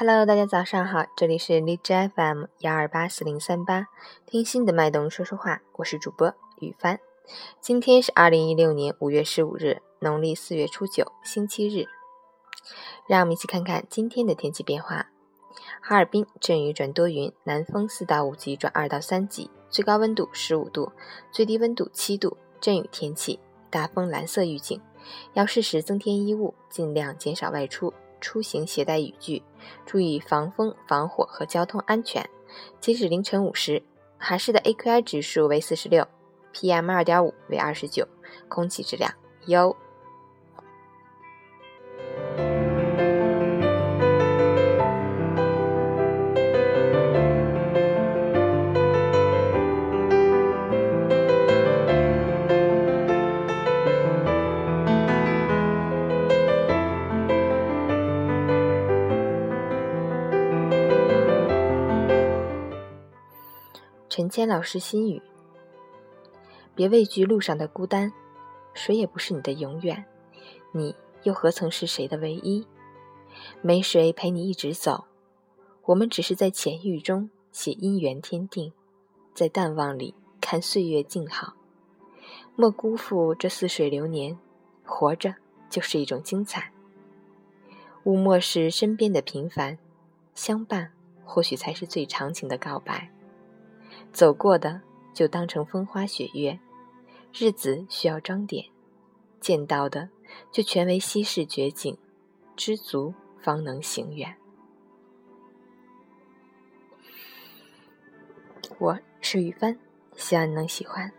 Hello，大家早上好，这里是荔枝 FM 幺二八四零三八，听心的脉动说说话，我是主播雨帆。今天是二零一六年五月十五日，农历四月初九，星期日。让我们一起看看今天的天气变化。哈尔滨阵雨转多云，南风四到五级转二到三级，最高温度十五度，最低温度七度，阵雨天气，大风蓝色预警，要适时增添衣物，尽量减少外出。出行携带雨具，注意防风防火和交通安全。截止凌晨五时，韩市的 AQI 指数为四十六，PM 二点五为二十九，空气质量优。陈谦老师心语：别畏惧路上的孤单，谁也不是你的永远，你又何曾是谁的唯一？没谁陪你一直走，我们只是在浅遇中写姻缘天定，在淡忘里看岁月静好。莫辜负这似水流年，活着就是一种精彩。勿漠视身边的平凡，相伴或许才是最长情的告白。走过的就当成风花雪月，日子需要装点；见到的就全为稀世绝景，知足方能行远。我是雨帆，希望你能喜欢。